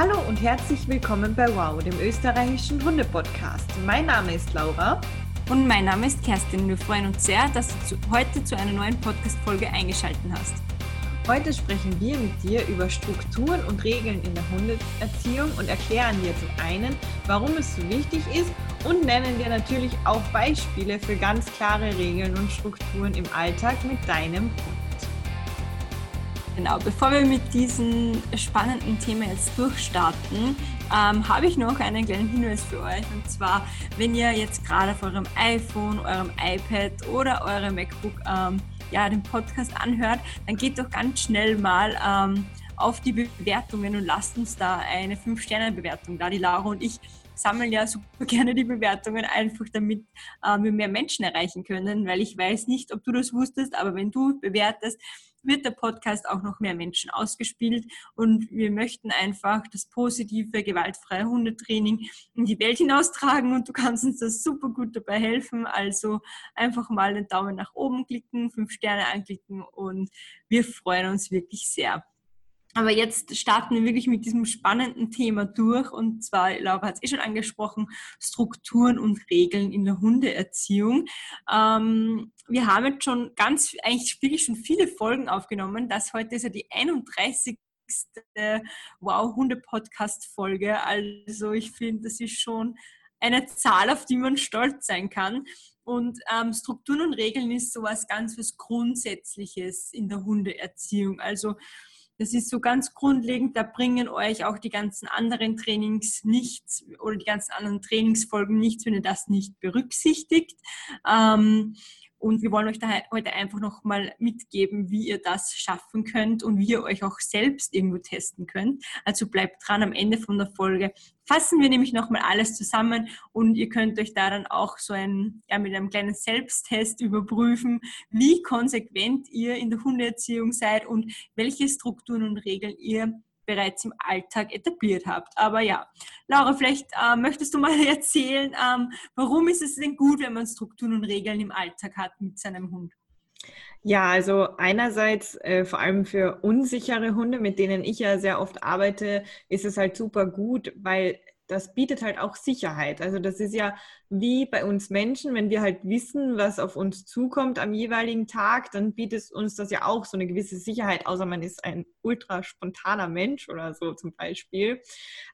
Hallo und herzlich willkommen bei Wow, dem österreichischen Hunde-Podcast. Mein Name ist Laura. Und mein Name ist Kerstin. Wir freuen uns sehr, dass du heute zu einer neuen Podcast-Folge eingeschaltet hast. Heute sprechen wir mit dir über Strukturen und Regeln in der Hundeerziehung und erklären dir zum einen, warum es so wichtig ist und nennen dir natürlich auch Beispiele für ganz klare Regeln und Strukturen im Alltag mit deinem Hund. Genau, bevor wir mit diesem spannenden Thema jetzt durchstarten, ähm, habe ich noch einen kleinen Hinweis für euch. Und zwar, wenn ihr jetzt gerade auf eurem iPhone, eurem iPad oder eurem MacBook ähm, ja, den Podcast anhört, dann geht doch ganz schnell mal ähm, auf die Bewertungen und lasst uns da eine 5-Sterne-Bewertung da. Die Laura und ich sammeln ja super gerne die Bewertungen, einfach damit äh, wir mehr Menschen erreichen können, weil ich weiß nicht, ob du das wusstest, aber wenn du bewertest, wird der Podcast auch noch mehr Menschen ausgespielt und wir möchten einfach das positive, gewaltfreie Hundetraining in die Welt hinaustragen und du kannst uns das super gut dabei helfen. Also einfach mal den Daumen nach oben klicken, fünf Sterne anklicken und wir freuen uns wirklich sehr. Aber jetzt starten wir wirklich mit diesem spannenden Thema durch. Und zwar, Laura hat es eh schon angesprochen, Strukturen und Regeln in der Hundeerziehung. Ähm, wir haben jetzt schon ganz, eigentlich wirklich schon viele Folgen aufgenommen. Das heute ist ja die 31. Wow Hunde Podcast Folge. Also ich finde, das ist schon eine Zahl, auf die man stolz sein kann. Und ähm, Strukturen und Regeln ist sowas ganz was Grundsätzliches in der Hundeerziehung. Also das ist so ganz grundlegend, da bringen euch auch die ganzen anderen Trainings nichts oder die ganzen anderen Trainingsfolgen nichts, wenn ihr das nicht berücksichtigt. Ähm, und wir wollen euch da heute einfach nochmal mitgeben, wie ihr das schaffen könnt und wie ihr euch auch selbst irgendwo testen könnt. Also bleibt dran am Ende von der Folge. Fassen wir nämlich nochmal alles zusammen und ihr könnt euch da dann auch so ein, ja, mit einem kleinen Selbsttest überprüfen, wie konsequent ihr in der Hundeerziehung seid und welche Strukturen und Regeln ihr bereits im Alltag etabliert habt. Aber ja, Laura, vielleicht äh, möchtest du mal erzählen, ähm, warum ist es denn gut, wenn man Strukturen und Regeln im Alltag hat mit seinem Hund? Ja, also einerseits äh, vor allem für unsichere Hunde, mit denen ich ja sehr oft arbeite, ist es halt super gut, weil das bietet halt auch Sicherheit. Also das ist ja wie bei uns Menschen, wenn wir halt wissen, was auf uns zukommt am jeweiligen Tag, dann bietet uns das ja auch so eine gewisse Sicherheit, außer man ist ein ultra spontaner Mensch oder so zum Beispiel.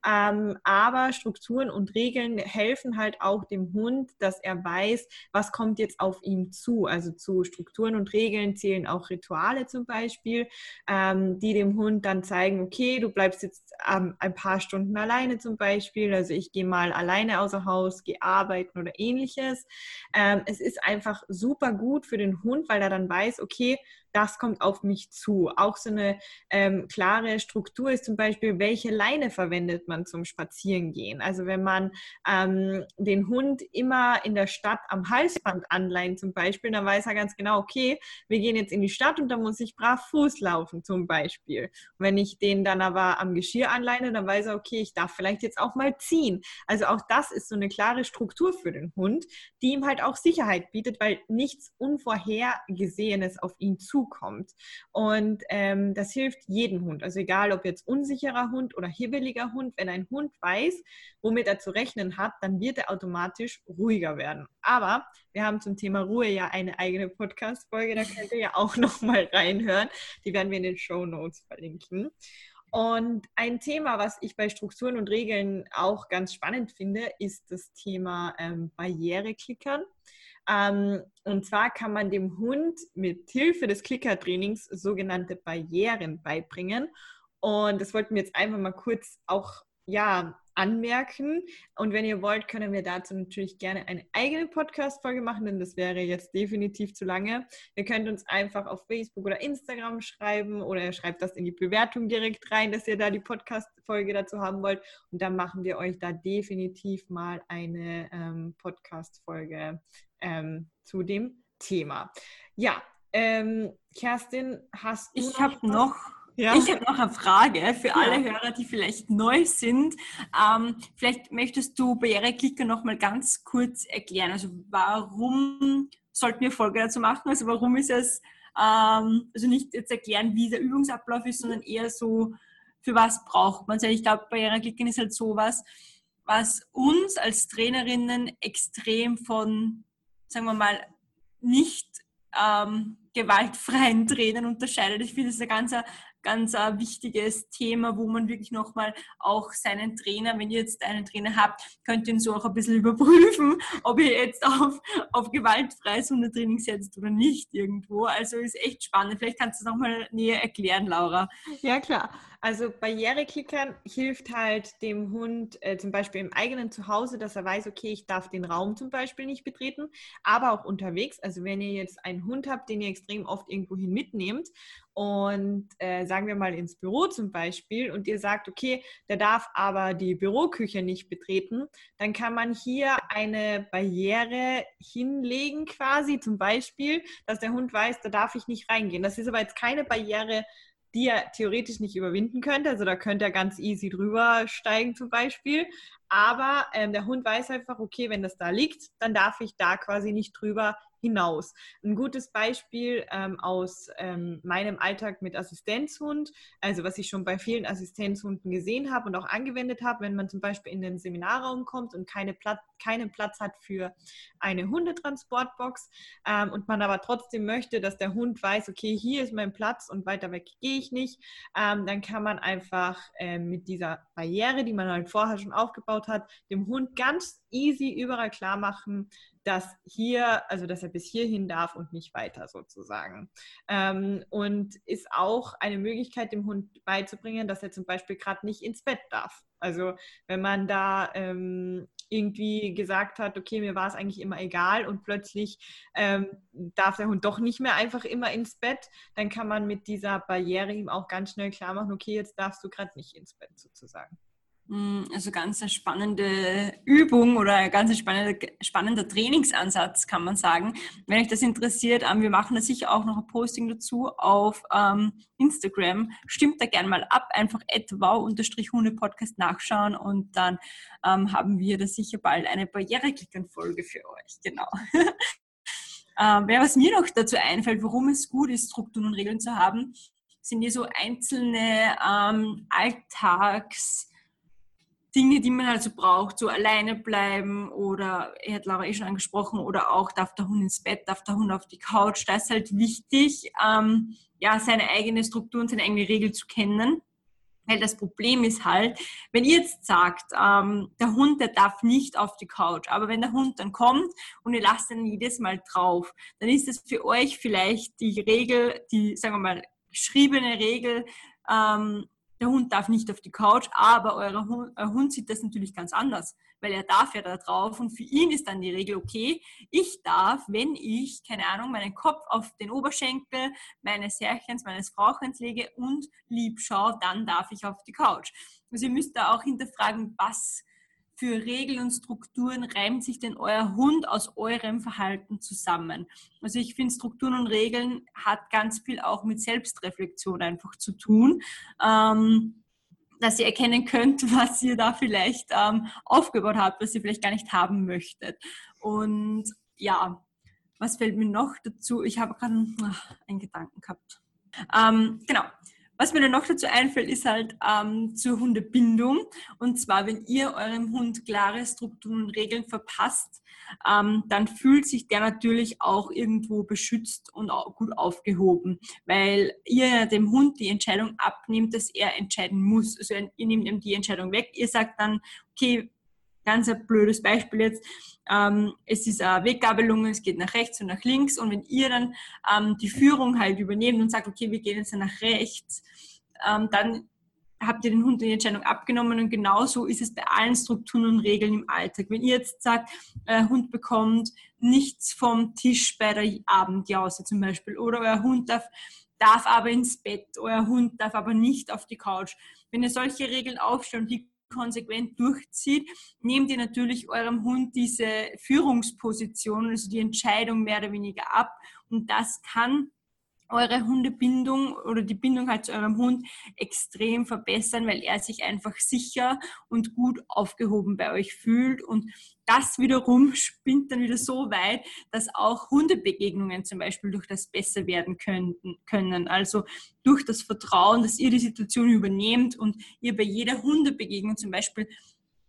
Ähm, aber Strukturen und Regeln helfen halt auch dem Hund, dass er weiß, was kommt jetzt auf ihn zu. Also zu Strukturen und Regeln zählen auch Rituale zum Beispiel, ähm, die dem Hund dann zeigen, okay, du bleibst jetzt ähm, ein paar Stunden alleine zum Beispiel. Also ich gehe mal alleine außer Haus, gehe arbeiten arbeiten oder ähnliches. Ähm, es ist einfach super gut für den Hund, weil er dann weiß, okay, das kommt auf mich zu. Auch so eine ähm, klare Struktur ist zum Beispiel, welche Leine verwendet man zum Spazierengehen. Also wenn man ähm, den Hund immer in der Stadt am Halsband anleihen zum Beispiel, dann weiß er ganz genau, okay, wir gehen jetzt in die Stadt und da muss ich brav Fuß laufen zum Beispiel. Und wenn ich den dann aber am Geschirr anleine, dann weiß er, okay, ich darf vielleicht jetzt auch mal ziehen. Also auch das ist so eine klare Struktur für den Hund, die ihm halt auch Sicherheit bietet, weil nichts Unvorhergesehenes auf ihn zukommt zukommt. Und ähm, das hilft jedem Hund. Also egal, ob jetzt unsicherer Hund oder hibbeliger Hund, wenn ein Hund weiß, womit er zu rechnen hat, dann wird er automatisch ruhiger werden. Aber wir haben zum Thema Ruhe ja eine eigene Podcast-Folge, da könnt ihr ja auch nochmal reinhören. Die werden wir in den Show Notes verlinken. Und ein Thema, was ich bei Strukturen und Regeln auch ganz spannend finde, ist das Thema ähm, Barriereklickern. Ähm, und zwar kann man dem Hund mit Hilfe des Klickertrainings sogenannte Barrieren beibringen. Und das wollten wir jetzt einfach mal kurz auch ja, anmerken. Und wenn ihr wollt, können wir dazu natürlich gerne eine eigene Podcast-Folge machen, denn das wäre jetzt definitiv zu lange. Ihr könnt uns einfach auf Facebook oder Instagram schreiben oder ihr schreibt das in die Bewertung direkt rein, dass ihr da die Podcast-Folge dazu haben wollt. Und dann machen wir euch da definitiv mal eine ähm, Podcast-Folge ähm, zu dem Thema. Ja, ähm, Kerstin, hast du. Ich habe noch. Ja. Ich habe noch eine Frage für ja. alle Hörer, die vielleicht neu sind. Ähm, vielleicht möchtest du Barriereklicker noch mal ganz kurz erklären. Also warum sollten wir Folge dazu machen? Also warum ist es, ähm, also nicht jetzt erklären, wie der Übungsablauf ist, sondern eher so für was braucht man es. Ich glaube, Barriereklicken ist halt sowas, was uns als Trainerinnen extrem von, sagen wir mal, nicht ähm, gewaltfreien Trainern unterscheidet. Ich finde, das ist ein ganz ganz ein wichtiges Thema, wo man wirklich nochmal auch seinen Trainer, wenn ihr jetzt einen Trainer habt, könnt ihr ihn so auch ein bisschen überprüfen, ob ihr jetzt auf, auf gewaltfreies Hundetraining setzt oder nicht irgendwo. Also ist echt spannend. Vielleicht kannst du es nochmal näher erklären, Laura. Ja, klar. Also Barriereklickern hilft halt dem Hund äh, zum Beispiel im eigenen Zuhause, dass er weiß, okay, ich darf den Raum zum Beispiel nicht betreten, aber auch unterwegs. Also wenn ihr jetzt einen Hund habt, den ihr extrem oft irgendwohin mitnehmt und äh, sagen wir mal ins Büro zum Beispiel und ihr sagt, okay, der darf aber die Büroküche nicht betreten, dann kann man hier eine Barriere hinlegen quasi zum Beispiel, dass der Hund weiß, da darf ich nicht reingehen. Das ist aber jetzt keine Barriere, die er theoretisch nicht überwinden könnte. Also da könnte er ganz easy drüber steigen zum Beispiel. Aber ähm, der Hund weiß einfach, okay, wenn das da liegt, dann darf ich da quasi nicht drüber hinaus. Ein gutes Beispiel ähm, aus ähm, meinem Alltag mit Assistenzhund, also was ich schon bei vielen Assistenzhunden gesehen habe und auch angewendet habe, wenn man zum Beispiel in den Seminarraum kommt und keine Platz, keinen Platz hat für eine Hundetransportbox ähm, und man aber trotzdem möchte, dass der Hund weiß, okay, hier ist mein Platz und weiter weg gehe ich nicht, ähm, dann kann man einfach ähm, mit dieser Barriere, die man halt vorher schon aufgebaut hat, dem Hund ganz easy überall klar machen, dass hier, also dass er bis hierhin darf und nicht weiter sozusagen. Ähm, und ist auch eine Möglichkeit, dem Hund beizubringen, dass er zum Beispiel gerade nicht ins Bett darf. Also wenn man da ähm, irgendwie gesagt hat, okay, mir war es eigentlich immer egal und plötzlich ähm, darf der Hund doch nicht mehr einfach immer ins Bett, dann kann man mit dieser Barriere ihm auch ganz schnell klar machen, okay, jetzt darfst du gerade nicht ins Bett sozusagen. Mm, also ganz eine spannende Übung oder ein ganz spannender, spannender Trainingsansatz, kann man sagen. Wenn euch das interessiert, ähm, wir machen da sicher auch noch ein Posting dazu auf ähm, Instagram. Stimmt da gerne mal ab, einfach wow-hunde-podcast nachschauen und dann ähm, haben wir da sicher bald eine Barriereklickern-Folge für euch. Genau. ähm, was mir noch dazu einfällt, warum es gut ist, Strukturen und Regeln zu haben, sind hier so einzelne Alltags- Dinge, die man also braucht, so alleine bleiben oder, er hat Laura eh schon angesprochen, oder auch darf der Hund ins Bett, darf der Hund auf die Couch. Da ist halt wichtig, ähm, ja, seine eigene Struktur und seine eigene Regel zu kennen. Weil das Problem ist halt, wenn ihr jetzt sagt, ähm, der Hund, der darf nicht auf die Couch, aber wenn der Hund dann kommt und ihr lasst ihn jedes Mal drauf, dann ist das für euch vielleicht die Regel, die, sagen wir mal, geschriebene Regel, ähm, der Hund darf nicht auf die Couch, aber euer Hund, euer Hund sieht das natürlich ganz anders, weil er darf ja da drauf und für ihn ist dann die Regel, okay, ich darf, wenn ich, keine Ahnung, meinen Kopf auf den Oberschenkel meines Herrchens, meines Frauchens lege und lieb schaue, dann darf ich auf die Couch. Also ihr müsst da auch hinterfragen, was für Regeln und Strukturen reimt sich denn euer Hund aus eurem Verhalten zusammen? Also ich finde, Strukturen und Regeln hat ganz viel auch mit Selbstreflexion einfach zu tun. Ähm, dass ihr erkennen könnt, was ihr da vielleicht ähm, aufgebaut habt, was ihr vielleicht gar nicht haben möchtet. Und ja, was fällt mir noch dazu? Ich habe gerade einen Gedanken gehabt. Ähm, genau, was mir dann noch dazu einfällt, ist halt ähm, zur Hundebindung. Und zwar, wenn ihr eurem Hund klare Strukturen und Regeln verpasst, ähm, dann fühlt sich der natürlich auch irgendwo beschützt und gut aufgehoben, weil ihr dem Hund die Entscheidung abnimmt, dass er entscheiden muss. Also ihr nehmt ihm die Entscheidung weg. Ihr sagt dann, okay, ganz ein blödes Beispiel jetzt, ähm, es ist eine Weggabelung, es geht nach rechts und nach links und wenn ihr dann ähm, die Führung halt übernehmt und sagt, okay, wir gehen jetzt nach rechts, ähm, dann habt ihr den Hund die Entscheidung abgenommen und genauso ist es bei allen Strukturen und Regeln im Alltag. Wenn ihr jetzt sagt, euer Hund bekommt nichts vom Tisch bei der Abendjause zum Beispiel oder euer Hund darf, darf aber ins Bett, euer Hund darf aber nicht auf die Couch. Wenn ihr solche Regeln aufstellt die konsequent durchzieht, nehmt ihr natürlich eurem Hund diese Führungsposition, also die Entscheidung mehr oder weniger ab. Und das kann eure Hundebindung oder die Bindung halt zu eurem Hund extrem verbessern, weil er sich einfach sicher und gut aufgehoben bei euch fühlt. Und das wiederum spinnt dann wieder so weit, dass auch Hundebegegnungen zum Beispiel durch das besser werden könnten, können. Also durch das Vertrauen, dass ihr die Situation übernehmt und ihr bei jeder Hundebegegnung zum Beispiel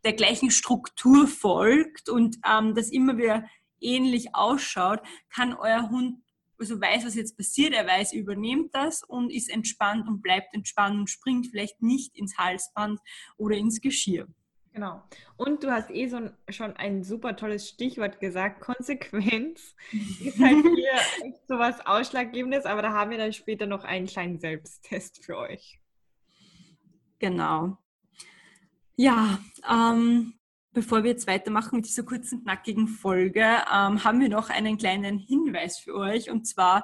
der gleichen Struktur folgt und ähm, das immer wieder ähnlich ausschaut, kann euer Hund also weiß, was jetzt passiert, er weiß, übernimmt das und ist entspannt und bleibt entspannt und springt vielleicht nicht ins Halsband oder ins Geschirr. Genau. Und du hast eh so schon ein super tolles Stichwort gesagt. Konsequenz ist halt hier so was Ausschlaggebendes, aber da haben wir dann später noch einen kleinen Selbsttest für euch. Genau. Ja, ähm, Bevor wir jetzt weitermachen mit dieser kurzen, knackigen Folge, ähm, haben wir noch einen kleinen Hinweis für euch. Und zwar,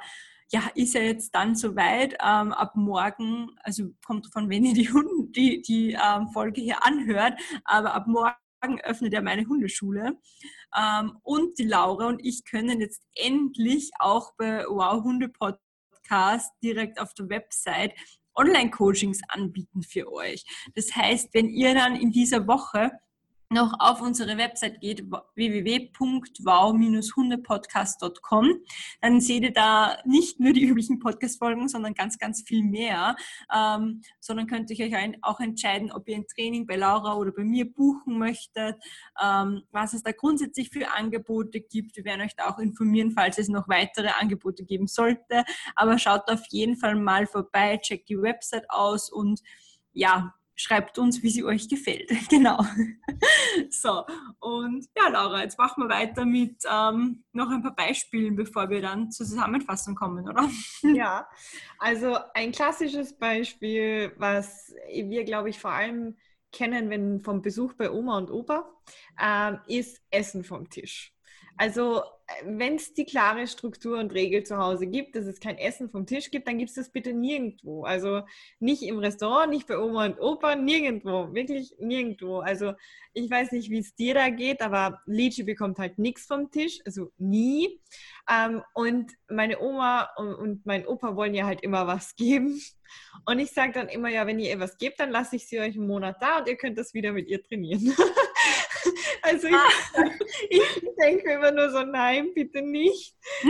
ja, ist ja jetzt dann soweit. Ähm, ab morgen, also kommt von wenn ihr die, Hunde, die, die ähm, Folge hier anhört, aber ab morgen öffnet ja meine Hundeschule. Ähm, und die Laura und ich können jetzt endlich auch bei Wow Hunde Podcast direkt auf der Website Online-Coachings anbieten für euch. Das heißt, wenn ihr dann in dieser Woche noch auf unsere Website geht, www.wow-hundepodcast.com, dann seht ihr da nicht nur die üblichen Podcast-Folgen, sondern ganz, ganz viel mehr. Ähm, sondern könnt ihr euch auch entscheiden, ob ihr ein Training bei Laura oder bei mir buchen möchtet, ähm, was es da grundsätzlich für Angebote gibt. Wir werden euch da auch informieren, falls es noch weitere Angebote geben sollte. Aber schaut auf jeden Fall mal vorbei, checkt die Website aus und ja, schreibt uns, wie sie euch gefällt. genau. so, und ja, Laura, jetzt machen wir weiter mit ähm, noch ein paar Beispielen, bevor wir dann zur Zusammenfassung kommen, oder? ja, also ein klassisches Beispiel, was wir, glaube ich, vor allem kennen, wenn vom Besuch bei Oma und Opa, ähm, ist Essen vom Tisch. Also wenn es die klare Struktur und Regel zu Hause gibt, dass es kein Essen vom Tisch gibt, dann gibt es das bitte nirgendwo. Also nicht im Restaurant, nicht bei Oma und Opa, nirgendwo, wirklich nirgendwo. Also ich weiß nicht, wie es dir da geht, aber Lichi bekommt halt nichts vom Tisch, also nie. Ähm, und meine Oma und, und, mein Opa wollen ja halt immer was geben. Und ich sage dann immer, ja, wenn ihr ihr was gebt, dann lasse ich sie euch einen Monat da und ihr könnt das wieder mit ihr trainieren. Also ich, ah. ich denke immer nur so, nein, bitte nicht.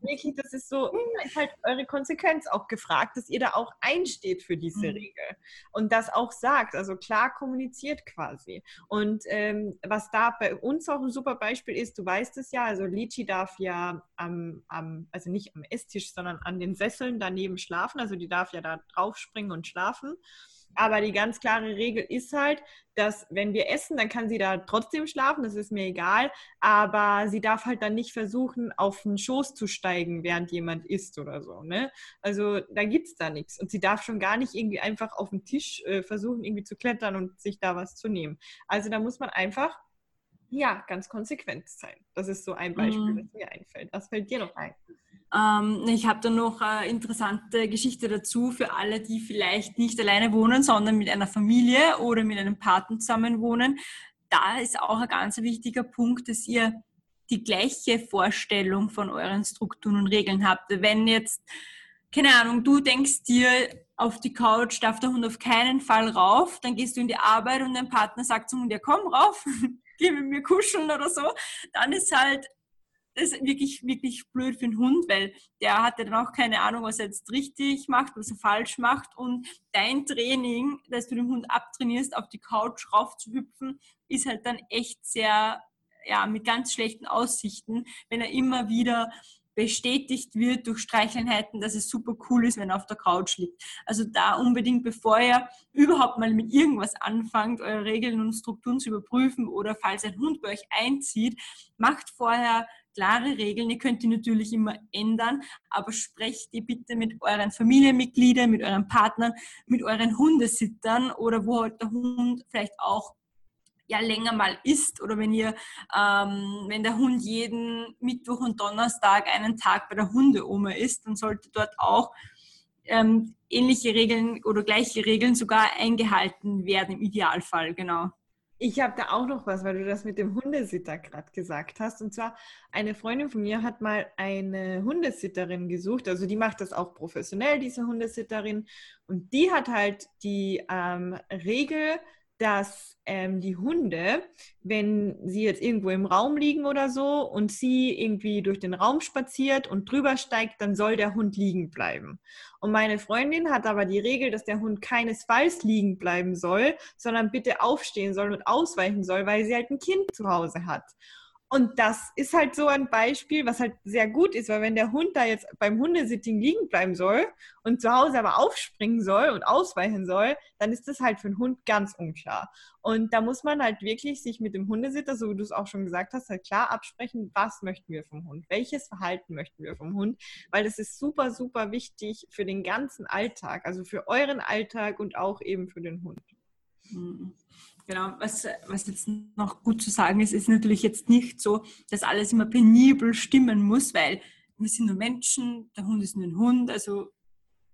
Wirklich, das ist so, da ist halt eure Konsequenz auch gefragt, dass ihr da auch einsteht für diese mhm. Regel und das auch sagt, also klar kommuniziert quasi. Und ähm, was da bei uns auch ein super Beispiel ist, du weißt es ja, also Lichi darf ja am, am, also nicht am Esstisch, sondern an den Sesseln daneben schlafen, also die darf ja da drauf springen und schlafen. Aber die ganz klare Regel ist halt, dass wenn wir essen, dann kann sie da trotzdem schlafen, das ist mir egal. Aber sie darf halt dann nicht versuchen, auf den Schoß zu steigen, während jemand isst oder so. Ne? Also da gibt es da nichts. Und sie darf schon gar nicht irgendwie einfach auf den Tisch äh, versuchen, irgendwie zu klettern und sich da was zu nehmen. Also da muss man einfach, ja, ganz konsequent sein. Das ist so ein Beispiel, mhm. das mir einfällt. Was fällt dir noch ein? Ähm, ich habe da noch eine interessante Geschichte dazu für alle, die vielleicht nicht alleine wohnen, sondern mit einer Familie oder mit einem Partner zusammen wohnen. Da ist auch ein ganz wichtiger Punkt, dass ihr die gleiche Vorstellung von euren Strukturen und Regeln habt. Wenn jetzt, keine Ahnung, du denkst dir, auf die Couch darf der Hund auf keinen Fall rauf, dann gehst du in die Arbeit und dein Partner sagt zum Hund, ja komm rauf, geh mit mir kuscheln oder so, dann ist halt das ist wirklich, wirklich blöd für den Hund, weil der hat ja dann auch keine Ahnung, was er jetzt richtig macht, was er falsch macht. Und dein Training, dass du den Hund abtrainierst, auf die Couch rauf zu hüpfen, ist halt dann echt sehr, ja, mit ganz schlechten Aussichten, wenn er immer wieder bestätigt wird durch Streicheleinheiten, dass es super cool ist, wenn er auf der Couch liegt. Also da unbedingt, bevor ihr überhaupt mal mit irgendwas anfangt, eure Regeln und Strukturen zu überprüfen oder falls ein Hund bei euch einzieht, macht vorher klare Regeln. Ihr könnt die natürlich immer ändern, aber sprecht die bitte mit euren Familienmitgliedern, mit euren Partnern, mit euren Hundesittern oder wo halt der Hund vielleicht auch ja länger mal ist oder wenn ihr, ähm, wenn der Hund jeden Mittwoch und Donnerstag einen Tag bei der Hundeoma ist, dann sollte dort auch ähm, ähnliche Regeln oder gleiche Regeln sogar eingehalten werden im Idealfall, genau. Ich habe da auch noch was, weil du das mit dem Hundesitter gerade gesagt hast. Und zwar, eine Freundin von mir hat mal eine Hundesitterin gesucht. Also die macht das auch professionell, diese Hundesitterin. Und die hat halt die ähm, Regel, dass ähm, die Hunde, wenn sie jetzt irgendwo im Raum liegen oder so und sie irgendwie durch den Raum spaziert und drüber steigt, dann soll der Hund liegen bleiben. Und meine Freundin hat aber die Regel, dass der Hund keinesfalls liegen bleiben soll, sondern bitte aufstehen soll und ausweichen soll, weil sie halt ein Kind zu Hause hat. Und das ist halt so ein Beispiel, was halt sehr gut ist, weil wenn der Hund da jetzt beim Hundesitting liegen bleiben soll und zu Hause aber aufspringen soll und ausweichen soll, dann ist das halt für den Hund ganz unklar. Und da muss man halt wirklich sich mit dem Hundesitter, so wie du es auch schon gesagt hast, halt klar absprechen, was möchten wir vom Hund, welches Verhalten möchten wir vom Hund, weil das ist super, super wichtig für den ganzen Alltag, also für euren Alltag und auch eben für den Hund. Mhm. Genau, was, was jetzt noch gut zu sagen ist, ist natürlich jetzt nicht so, dass alles immer penibel stimmen muss, weil wir sind nur Menschen, der Hund ist nur ein Hund, also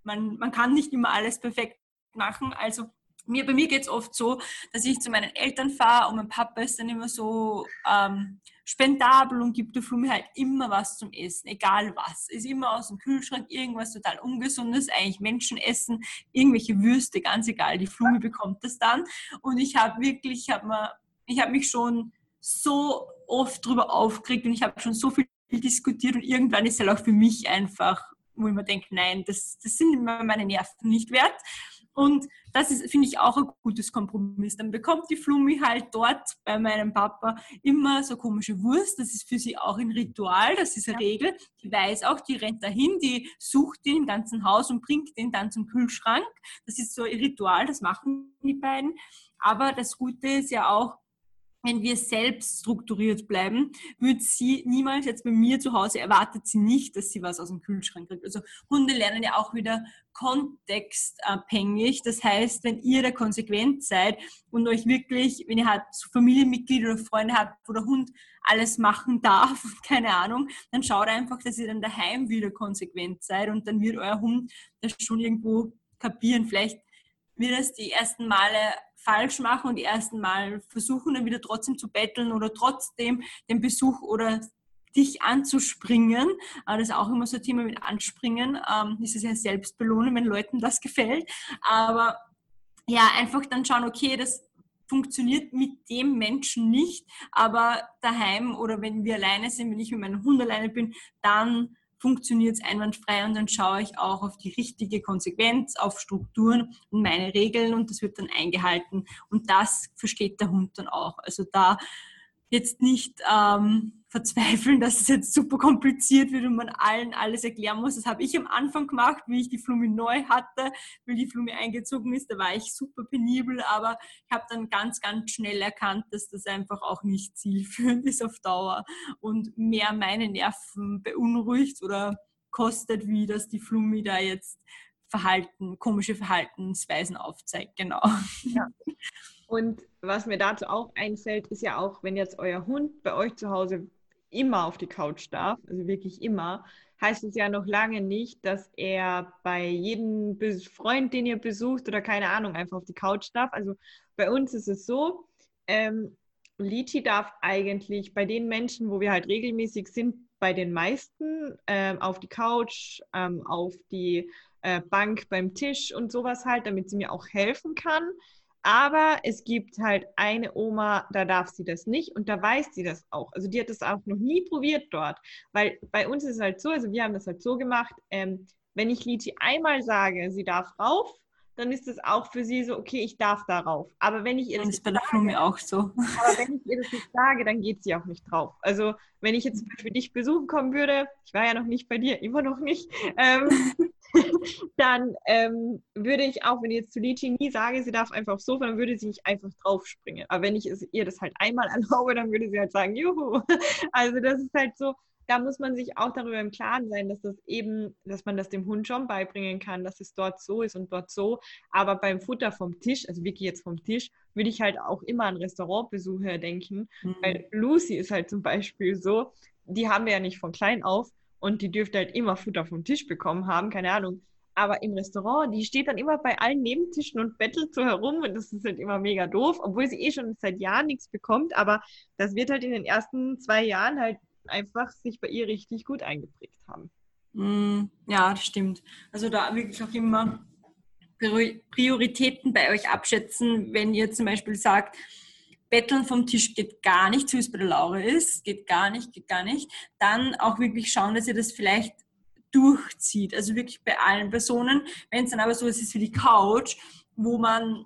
man, man kann nicht immer alles perfekt machen. Also mir, bei mir geht es oft so, dass ich zu meinen Eltern fahre und mein Papa ist dann immer so ähm, spendabel und gibt der Flumi halt immer was zum Essen, egal was. Ist immer aus dem Kühlschrank irgendwas total Ungesundes, eigentlich Menschen essen, irgendwelche Würste, ganz egal. Die Flumi bekommt das dann. Und ich habe wirklich, ich habe hab mich schon so oft darüber aufgeregt und ich habe schon so viel diskutiert und irgendwann ist es halt auch für mich einfach, wo ich mir denke, nein, das, das sind immer meine Nerven nicht wert. Und das ist, finde ich, auch ein gutes Kompromiss. Dann bekommt die Flummi halt dort bei meinem Papa immer so komische Wurst. Das ist für sie auch ein Ritual, das ist eine ja. Regel. Die weiß auch, die rennt dahin, die sucht den im ganzen Haus und bringt den dann zum Kühlschrank. Das ist so ein Ritual, das machen die beiden. Aber das Gute ist ja auch, wenn wir selbst strukturiert bleiben, wird sie niemals jetzt bei mir zu Hause erwartet sie nicht, dass sie was aus dem Kühlschrank kriegt. Also Hunde lernen ja auch wieder kontextabhängig. Das heißt, wenn ihr da konsequent seid und euch wirklich, wenn ihr halt Familienmitglieder oder Freunde habt, wo der Hund alles machen darf, keine Ahnung, dann schaut einfach, dass ihr dann daheim wieder konsequent seid und dann wird euer Hund das schon irgendwo kapieren. Vielleicht wird es die ersten Male falsch machen und die ersten Mal versuchen, dann wieder trotzdem zu betteln oder trotzdem den Besuch oder dich anzuspringen. Das ist auch immer so ein Thema mit Anspringen. Ähm, ist es ja Selbstbelohnen, wenn Leuten das gefällt. Aber ja, einfach dann schauen, okay, das funktioniert mit dem Menschen nicht, aber daheim oder wenn wir alleine sind, wenn ich mit meinem Hund alleine bin, dann funktioniert es einwandfrei und dann schaue ich auch auf die richtige Konsequenz, auf Strukturen und meine Regeln und das wird dann eingehalten und das versteht der Hund dann auch. Also da jetzt nicht ähm, verzweifeln, dass es jetzt super kompliziert wird und man allen alles erklären muss. Das habe ich am Anfang gemacht, wie ich die Flumi neu hatte, wie die Flumi eingezogen ist. Da war ich super penibel, aber ich habe dann ganz, ganz schnell erkannt, dass das einfach auch nicht zielführend ist auf Dauer und mehr meine Nerven beunruhigt oder kostet, wie dass die Flumi da jetzt Verhalten, komische Verhaltensweisen aufzeigt. Genau. Ja. Und was mir dazu auch einfällt, ist ja auch, wenn jetzt euer Hund bei euch zu Hause immer auf die Couch darf, also wirklich immer, heißt es ja noch lange nicht, dass er bei jedem Freund, den ihr besucht oder keine Ahnung, einfach auf die Couch darf. Also bei uns ist es so, ähm, Liti darf eigentlich bei den Menschen, wo wir halt regelmäßig sind, bei den meisten ähm, auf die Couch, ähm, auf die äh, Bank beim Tisch und sowas halt, damit sie mir auch helfen kann. Aber es gibt halt eine Oma, da darf sie das nicht und da weiß sie das auch. Also die hat das auch noch nie probiert dort. Weil bei uns ist es halt so, also wir haben das halt so gemacht, ähm, wenn ich Liti einmal sage, sie darf rauf, dann ist es auch für sie so, okay, ich darf darauf. Aber wenn ich ihr das, das bei der Blume auch so. Aber wenn ich ihr das nicht sage, dann geht sie auch nicht drauf. Also wenn ich jetzt zum Beispiel dich besuchen kommen würde, ich war ja noch nicht bei dir, immer noch nicht, ähm, dann ähm, würde ich auch, wenn ich jetzt zu Lichi nie sage, sie darf einfach aufs Sofa, dann würde sie nicht einfach draufspringen. Aber wenn ich es, ihr das halt einmal erlaube, dann würde sie halt sagen, juhu. Also das ist halt so, da muss man sich auch darüber im Klaren sein, dass das eben, dass man das dem Hund schon beibringen kann, dass es dort so ist und dort so. Aber beim Futter vom Tisch, also wirklich jetzt vom Tisch, würde ich halt auch immer an Restaurantbesucher denken. Mhm. Weil Lucy ist halt zum Beispiel so, die haben wir ja nicht von klein auf und die dürfte halt immer Futter vom Tisch bekommen haben, keine Ahnung. Aber im Restaurant, die steht dann immer bei allen Nebentischen und bettelt so herum und das ist halt immer mega doof, obwohl sie eh schon seit Jahren nichts bekommt. Aber das wird halt in den ersten zwei Jahren halt einfach sich bei ihr richtig gut eingeprägt haben. Mm, ja, das stimmt. Also da wirklich auch immer Prioritäten bei euch abschätzen, wenn ihr zum Beispiel sagt, Betteln vom Tisch geht gar nicht, so wie es bei der Laura ist, geht gar nicht, geht gar nicht, dann auch wirklich schauen, dass ihr das vielleicht durchzieht. Also wirklich bei allen Personen. Wenn es dann aber so ist, ist wie die Couch, wo man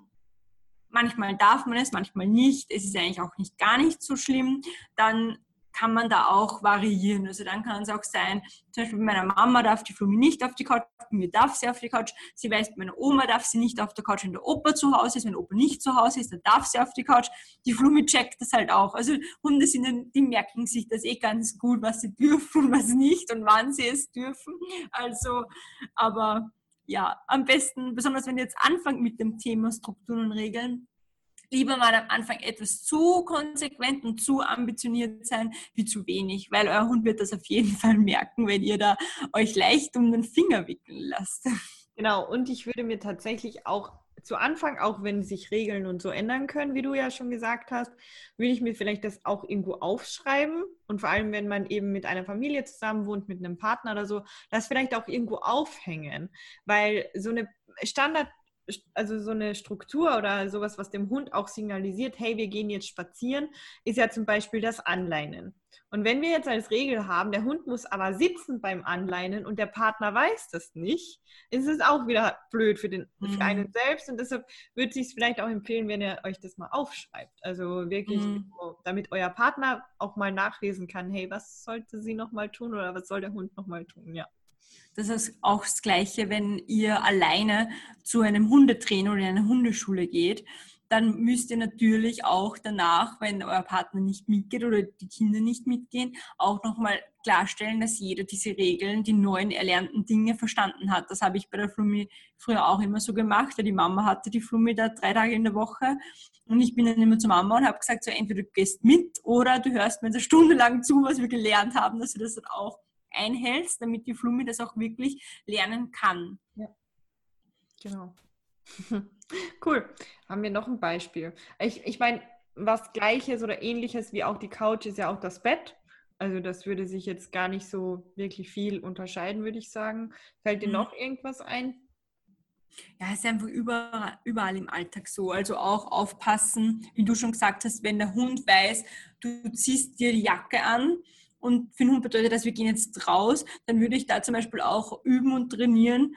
manchmal darf man es, manchmal nicht. Es ist eigentlich auch nicht gar nicht so schlimm. Dann kann man da auch variieren. Also dann kann es auch sein, zum Beispiel bei meiner Mama darf die Flumi nicht auf die Couch, mir darf sie auf die Couch. Sie weiß, bei meiner Oma darf sie nicht auf der Couch, wenn der Opa zu Hause ist. Wenn der Opa nicht zu Hause ist, dann darf sie auf die Couch. Die Flumi checkt das halt auch. Also Hunde sind, die merken sich das eh ganz gut, was sie dürfen was nicht und wann sie es dürfen. Also, aber ja, am besten, besonders wenn ihr jetzt anfangt mit dem Thema Strukturen und Regeln, lieber mal am Anfang etwas zu konsequent und zu ambitioniert sein, wie zu wenig, weil euer Hund wird das auf jeden Fall merken, wenn ihr da euch leicht um den Finger wickeln lasst. Genau, und ich würde mir tatsächlich auch zu Anfang, auch wenn sich Regeln und so ändern können, wie du ja schon gesagt hast, würde ich mir vielleicht das auch irgendwo aufschreiben. Und vor allem, wenn man eben mit einer Familie zusammen wohnt, mit einem Partner oder so, das vielleicht auch irgendwo aufhängen. Weil so eine Standard- also so eine Struktur oder sowas, was dem Hund auch signalisiert, hey, wir gehen jetzt spazieren, ist ja zum Beispiel das Anleinen. Und wenn wir jetzt als Regel haben, der Hund muss aber sitzen beim Anleinen und der Partner weiß das nicht, ist es auch wieder blöd für, den, mhm. für einen selbst. Und deshalb würde ich es vielleicht auch empfehlen, wenn ihr euch das mal aufschreibt. Also wirklich, mhm. damit euer Partner auch mal nachlesen kann, hey, was sollte sie nochmal tun oder was soll der Hund nochmal tun? Ja. Das ist auch das Gleiche, wenn ihr alleine zu einem Hundetrainer oder in eine Hundeschule geht. Dann müsst ihr natürlich auch danach, wenn euer Partner nicht mitgeht oder die Kinder nicht mitgehen, auch nochmal klarstellen, dass jeder diese Regeln, die neuen erlernten Dinge verstanden hat. Das habe ich bei der Flummi früher auch immer so gemacht, weil die Mama hatte die Flummi da drei Tage in der Woche und ich bin dann immer zur Mama und habe gesagt, so entweder du gehst mit oder du hörst mir eine Stunde lang zu, was wir gelernt haben, dass du das dann auch einhältst, damit die Flummi das auch wirklich lernen kann. Ja, genau. cool. Haben wir noch ein Beispiel? Ich, ich meine, was Gleiches oder Ähnliches wie auch die Couch ist ja auch das Bett. Also das würde sich jetzt gar nicht so wirklich viel unterscheiden, würde ich sagen. Fällt dir mhm. noch irgendwas ein? Ja, es ist einfach überall, überall im Alltag so. Also auch aufpassen, wie du schon gesagt hast, wenn der Hund weiß, du ziehst dir die Jacke an, und für den Hund bedeutet das, wir gehen jetzt raus, dann würde ich da zum Beispiel auch üben und trainieren.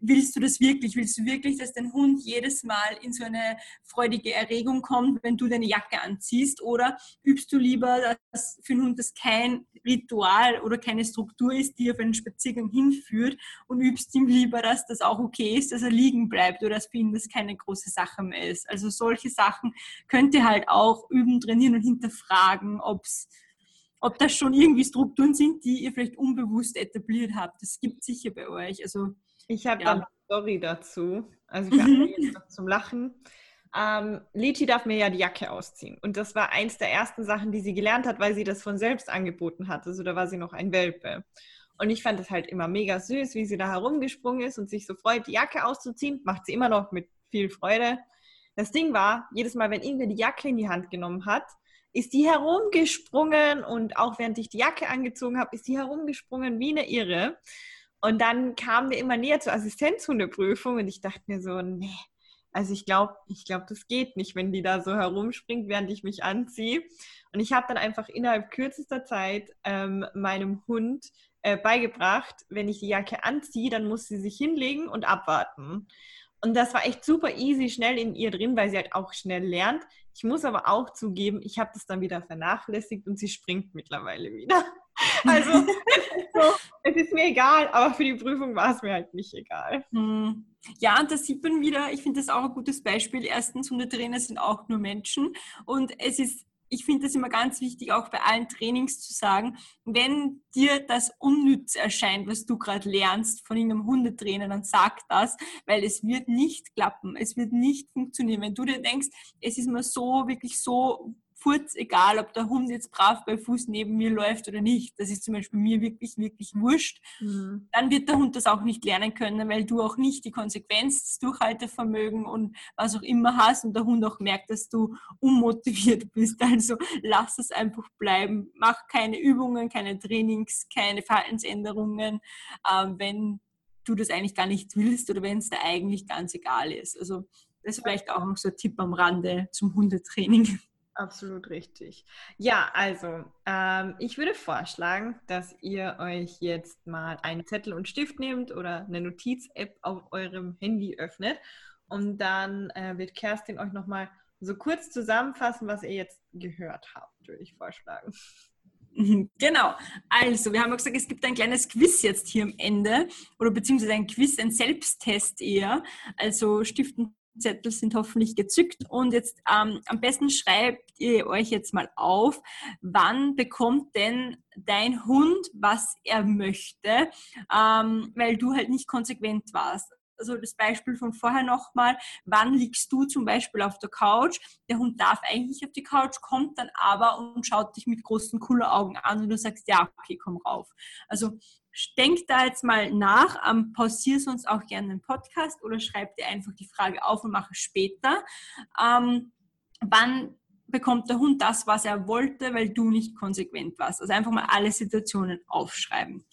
Willst du das wirklich? Willst du wirklich, dass dein Hund jedes Mal in so eine freudige Erregung kommt, wenn du deine Jacke anziehst? Oder übst du lieber, dass für den Hund das kein Ritual oder keine Struktur ist, die auf einen Spaziergang hinführt und übst ihm lieber, dass das auch okay ist, dass er liegen bleibt oder dass für ihn das keine große Sache mehr ist? Also solche Sachen könnt ihr halt auch üben, trainieren und hinterfragen, ob es ob das schon irgendwie Strukturen sind, die ihr vielleicht unbewusst etabliert habt. Das gibt es sicher bei euch. Also, ich habe ja. da eine Story dazu. Also für mhm. jetzt noch zum Lachen. Ähm, Lichi darf mir ja die Jacke ausziehen. Und das war eins der ersten Sachen, die sie gelernt hat, weil sie das von selbst angeboten hat. Also da war sie noch ein Welpe. Und ich fand das halt immer mega süß, wie sie da herumgesprungen ist und sich so freut, die Jacke auszuziehen. Macht sie immer noch mit viel Freude. Das Ding war, jedes Mal, wenn irgendwer die Jacke in die Hand genommen hat, ist die herumgesprungen und auch während ich die Jacke angezogen habe, ist die herumgesprungen wie eine Irre. Und dann kamen wir immer näher zur Assistenzhundeprüfung und ich dachte mir so, nee, also ich glaube, ich glaube, das geht nicht, wenn die da so herumspringt, während ich mich anziehe. Und ich habe dann einfach innerhalb kürzester Zeit ähm, meinem Hund äh, beigebracht, wenn ich die Jacke anziehe, dann muss sie sich hinlegen und abwarten. Und das war echt super easy, schnell in ihr drin, weil sie halt auch schnell lernt. Ich muss aber auch zugeben, ich habe das dann wieder vernachlässigt und sie springt mittlerweile wieder. Also so, es ist mir egal, aber für die Prüfung war es mir halt nicht egal. Hm. Ja, und da sieht man wieder, ich finde das auch ein gutes Beispiel. Erstens, Hundetrainer sind auch nur Menschen und es ist ich finde das immer ganz wichtig, auch bei allen Trainings zu sagen, wenn dir das unnütz erscheint, was du gerade lernst von irgendeinem Hundetrainer, dann sag das, weil es wird nicht klappen, es wird nicht funktionieren. Wenn du dir denkst, es ist mir so, wirklich so Furz egal, ob der Hund jetzt brav bei Fuß neben mir läuft oder nicht. Das ist zum Beispiel mir wirklich, wirklich wurscht. Mhm. Dann wird der Hund das auch nicht lernen können, weil du auch nicht die Konsequenz, das Durchhaltevermögen und was auch immer hast und der Hund auch merkt, dass du unmotiviert bist. Also lass es einfach bleiben. Mach keine Übungen, keine Trainings, keine Verhaltensänderungen, äh, wenn du das eigentlich gar nicht willst oder wenn es dir eigentlich ganz egal ist. Also das ist vielleicht auch noch so ein Tipp am Rande zum Hundetraining. Absolut richtig. Ja, also ähm, ich würde vorschlagen, dass ihr euch jetzt mal einen Zettel und Stift nehmt oder eine Notiz-App auf eurem Handy öffnet und dann äh, wird Kerstin euch nochmal so kurz zusammenfassen, was ihr jetzt gehört habt, würde ich vorschlagen. Genau. Also, wir haben ja gesagt, es gibt ein kleines Quiz jetzt hier am Ende oder beziehungsweise ein Quiz, ein Selbsttest eher. Also Stiften Zettel sind hoffentlich gezückt und jetzt ähm, am besten schreibt ihr euch jetzt mal auf, wann bekommt denn dein Hund, was er möchte, ähm, weil du halt nicht konsequent warst. Also das Beispiel von vorher nochmal, wann liegst du zum Beispiel auf der Couch? Der Hund darf eigentlich auf die Couch, kommt dann aber und schaut dich mit großen Augen an und du sagst, ja, okay, komm rauf. Also denk da jetzt mal nach, ähm, pausier sonst auch gerne den Podcast oder schreib dir einfach die Frage auf und mache später. Ähm, wann bekommt der Hund das, was er wollte, weil du nicht konsequent warst? Also einfach mal alle Situationen aufschreiben.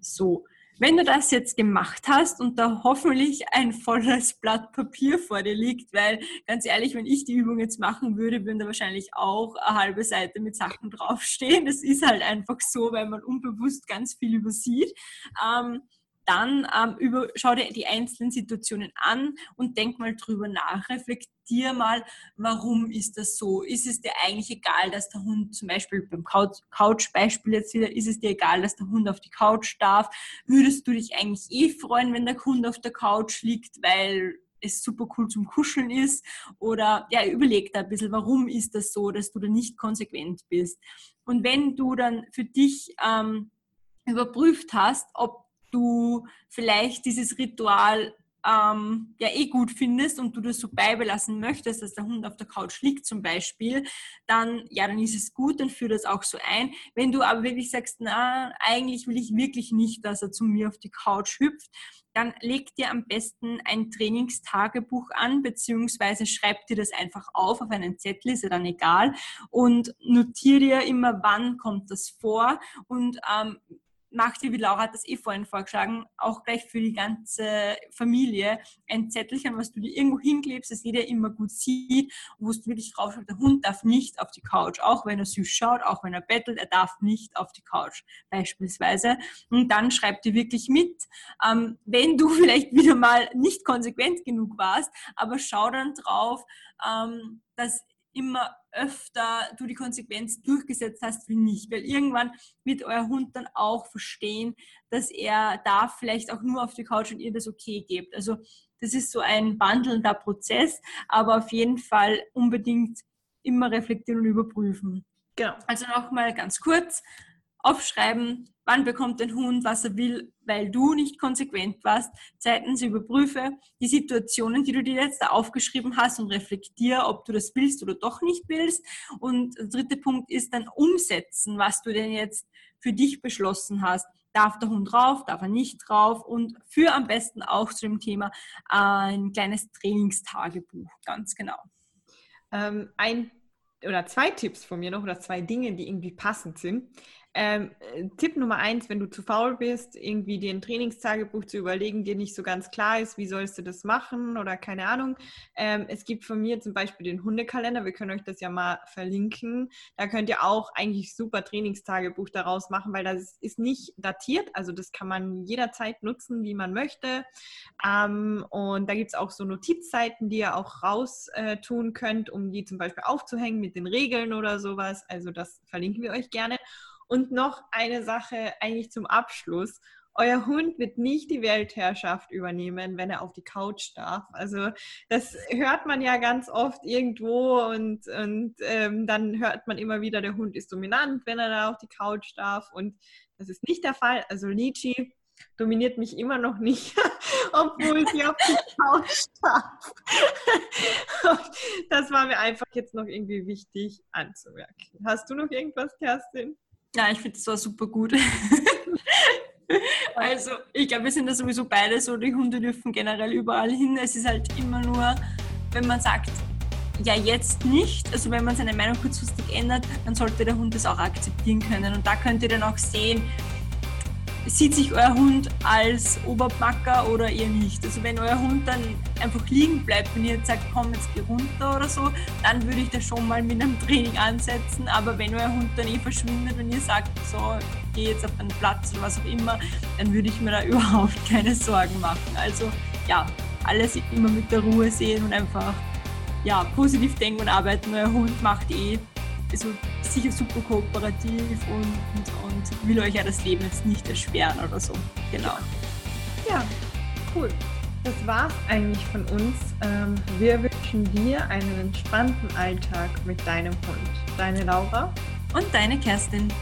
So, wenn du das jetzt gemacht hast und da hoffentlich ein volles Blatt Papier vor dir liegt, weil ganz ehrlich, wenn ich die Übung jetzt machen würde, würden da wahrscheinlich auch eine halbe Seite mit Sachen draufstehen. Das ist halt einfach so, weil man unbewusst ganz viel übersieht. Ähm, dann ähm, über, schau dir die einzelnen Situationen an und denk mal drüber nach. Reflektier mal, warum ist das so? Ist es dir eigentlich egal, dass der Hund zum Beispiel beim Couch-Beispiel jetzt wieder, ist es dir egal, dass der Hund auf die Couch darf? Würdest du dich eigentlich eh freuen, wenn der Hund auf der Couch liegt, weil es super cool zum Kuscheln ist? Oder ja, überleg da ein bisschen, warum ist das so, dass du da nicht konsequent bist? Und wenn du dann für dich ähm, überprüft hast, ob du vielleicht dieses Ritual ähm, ja eh gut findest und du das so beibelassen möchtest, dass der Hund auf der Couch liegt zum Beispiel, dann ja, dann ist es gut, dann führ das auch so ein. Wenn du aber wirklich sagst, na, eigentlich will ich wirklich nicht, dass er zu mir auf die Couch hüpft, dann leg dir am besten ein Trainingstagebuch an, beziehungsweise schreib dir das einfach auf auf einen Zettel, ist ja dann egal, und notiere dir immer, wann kommt das vor und ähm, mach dir, wie Laura hat das eh vorhin vorgeschlagen, auch gleich für die ganze Familie ein Zettelchen, was du dir irgendwo hinklebst, dass jeder immer gut sieht, wo du wirklich draufschreibst, der Hund darf nicht auf die Couch, auch wenn er süß schaut, auch wenn er bettelt, er darf nicht auf die Couch beispielsweise. Und dann schreib dir wirklich mit, ähm, wenn du vielleicht wieder mal nicht konsequent genug warst, aber schau dann drauf, ähm, dass immer öfter du die Konsequenz durchgesetzt hast wie nicht. Weil irgendwann wird euer Hund dann auch verstehen, dass er da vielleicht auch nur auf die Couch und ihr das okay gebt. Also das ist so ein wandelnder Prozess, aber auf jeden Fall unbedingt immer reflektieren und überprüfen. Genau. Also nochmal ganz kurz aufschreiben, wann bekommt ein Hund, was er will, weil du nicht konsequent warst. Zweitens überprüfe die Situationen, die du dir jetzt da aufgeschrieben hast und reflektiere, ob du das willst oder doch nicht willst. Und der dritte Punkt ist dann umsetzen, was du denn jetzt für dich beschlossen hast. Darf der Hund rauf, darf er nicht drauf und für am besten auch zu dem Thema ein kleines Trainingstagebuch, ganz genau. Ähm, ein oder zwei Tipps von mir noch oder zwei Dinge, die irgendwie passend sind. Ähm, äh, Tipp Nummer eins, wenn du zu faul bist, irgendwie dir ein Trainingstagebuch zu überlegen, dir nicht so ganz klar ist, wie sollst du das machen oder keine Ahnung. Ähm, es gibt von mir zum Beispiel den Hundekalender, wir können euch das ja mal verlinken. Da könnt ihr auch eigentlich super Trainingstagebuch daraus machen, weil das ist nicht datiert, also das kann man jederzeit nutzen, wie man möchte. Ähm, und da gibt es auch so Notizseiten, die ihr auch raus äh, tun könnt, um die zum Beispiel aufzuhängen mit den Regeln oder sowas. Also das verlinken wir euch gerne. Und noch eine Sache eigentlich zum Abschluss. Euer Hund wird nicht die Weltherrschaft übernehmen, wenn er auf die Couch darf. Also das hört man ja ganz oft irgendwo und, und ähm, dann hört man immer wieder, der Hund ist dominant, wenn er da auf die Couch darf. Und das ist nicht der Fall. Also Nietzsche dominiert mich immer noch nicht, obwohl sie auf die Couch darf. das war mir einfach jetzt noch irgendwie wichtig anzumerken. Hast du noch irgendwas, Kerstin? Ja, ich finde, das war super gut. also, ich glaube, wir sind da sowieso beide so, die Hunde dürfen generell überall hin. Es ist halt immer nur, wenn man sagt, ja, jetzt nicht. Also wenn man seine Meinung kurzfristig ändert, dann sollte der Hund das auch akzeptieren können. Und da könnt ihr dann auch sehen, sieht sich euer Hund als Oberbacker oder eher nicht. Also wenn euer Hund dann einfach liegen bleibt und ihr sagt, komm, jetzt geh runter oder so, dann würde ich das schon mal mit einem Training ansetzen. Aber wenn euer Hund dann eh verschwindet und ihr sagt, so, geh jetzt auf einen Platz oder was auch immer, dann würde ich mir da überhaupt keine Sorgen machen. Also ja, alles immer mit der Ruhe sehen und einfach ja, positiv denken und arbeiten. Euer Hund macht eh also sicher super kooperativ und, und will euch ja das Leben jetzt nicht erschweren oder so. Genau. Ja, cool. Das war's eigentlich von uns. Ähm, wir wünschen dir einen entspannten Alltag mit deinem Hund. Deine Laura und deine Kerstin.